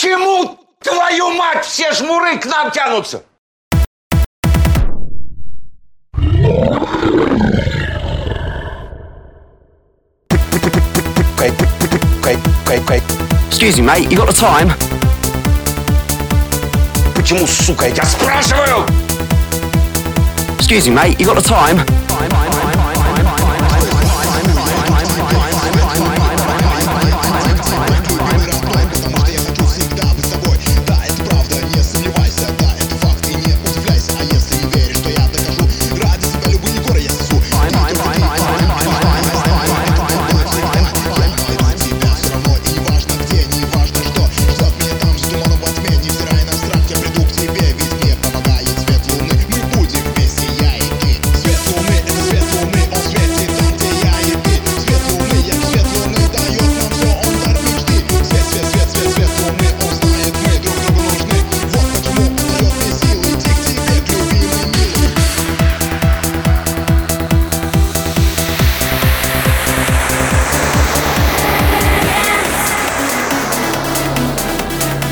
Почему, твою мать, все жмуры к нам тянутся? Excuse me, mate, you got the time? Почему, сука, я тебя спрашиваю? Excuse me, mate, you got the time?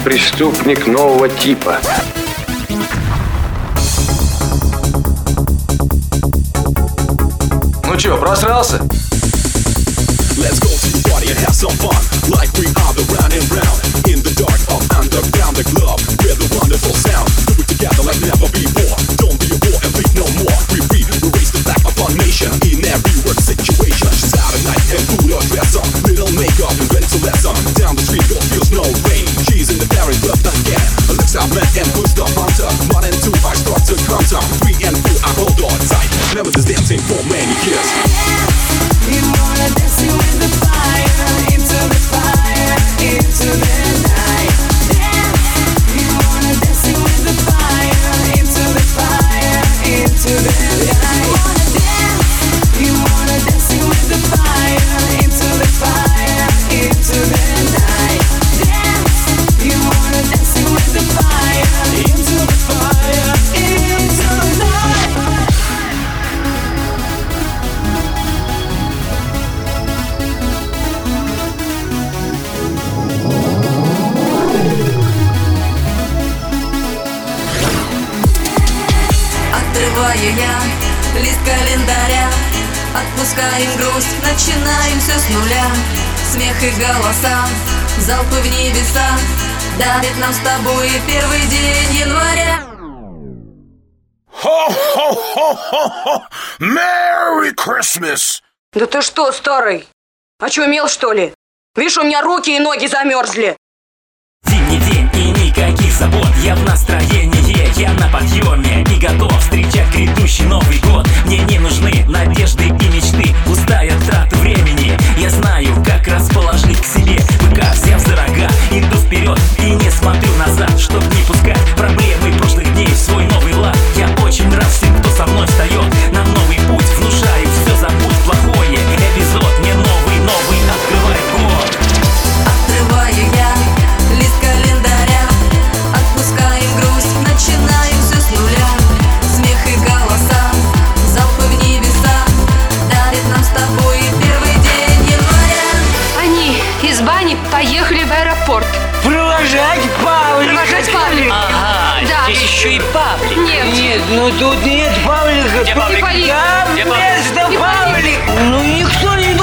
Преступник нового типа. Ну чё, просрался? Let's go to the party and have some fun Like we are the round and round In the dark of underground лист календаря Отпускаем грусть, начинаем все с нуля Смех и голоса, залпы в небеса Дарит нам с тобой первый день января Хо-хо-хо-хо-хо! Merry Christmas! Да ты что, старый? Очумел, что ли? Видишь, у меня руки и ноги замерзли. Зимний день и никаких забот Я в настроении, из бани поехали в аэропорт. Провожать Павлика! Провожать Павлика. Ага, Да. здесь еще и Павлик Нет. Нет, ну тут нет Павлика. Где Павлик? Ипполит. Там Где Павлик? место Ипполит. Павлик. Ну никто не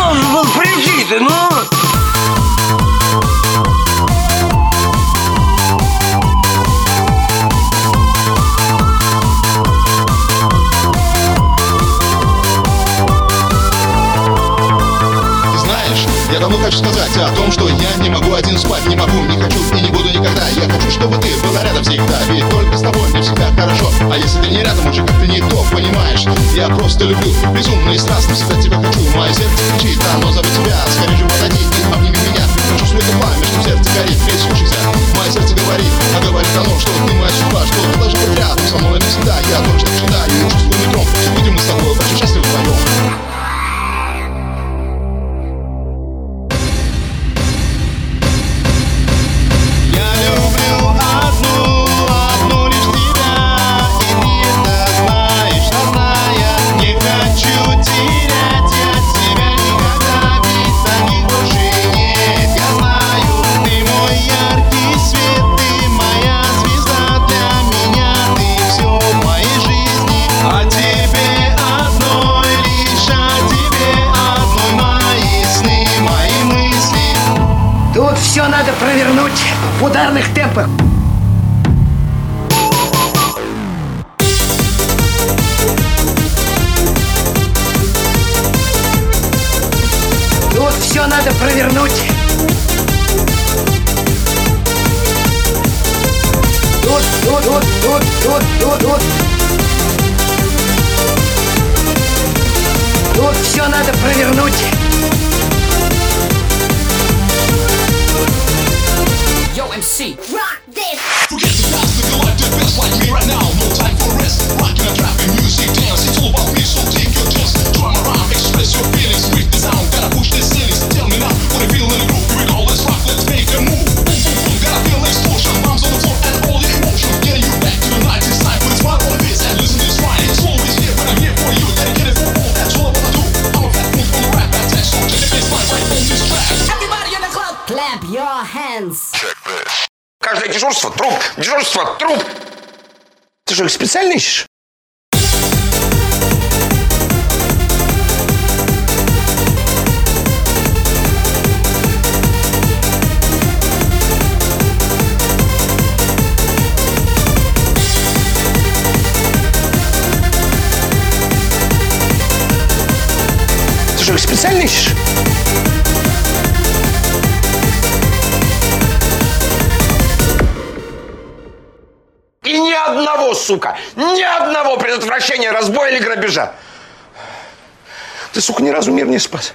давно хочу сказать о том, что я не могу один спать, не могу, не хочу и не буду никогда. Я хочу, чтобы ты была рядом всегда, ведь только с тобой мне всегда хорошо. А если ты не рядом, уже как-то не то, понимаешь? Я просто люблю, безумно и страстно всегда тебя хочу. Мое сердце кричит, оно зовет тебя, скорее же подойди и обними меня. Хочу свой пламя, что сердце горит, прислушайся. Мое сердце говорит, а говорит оно, что ты моя судьба, что ты должен быть рядом со мной навсегда. Ее надо провернуть в ударных темпах. Тут все надо провернуть. Тут, тут, тут, тут, тут, тут, тут. Тут все надо провернуть. Дай дежурство, труп, дежурство, труп. Ты что, их специально ищешь? Ты что, их специально ищешь? одного, сука, ни одного предотвращения разбоя или грабежа. Ты, сука, ни разу мир не спас.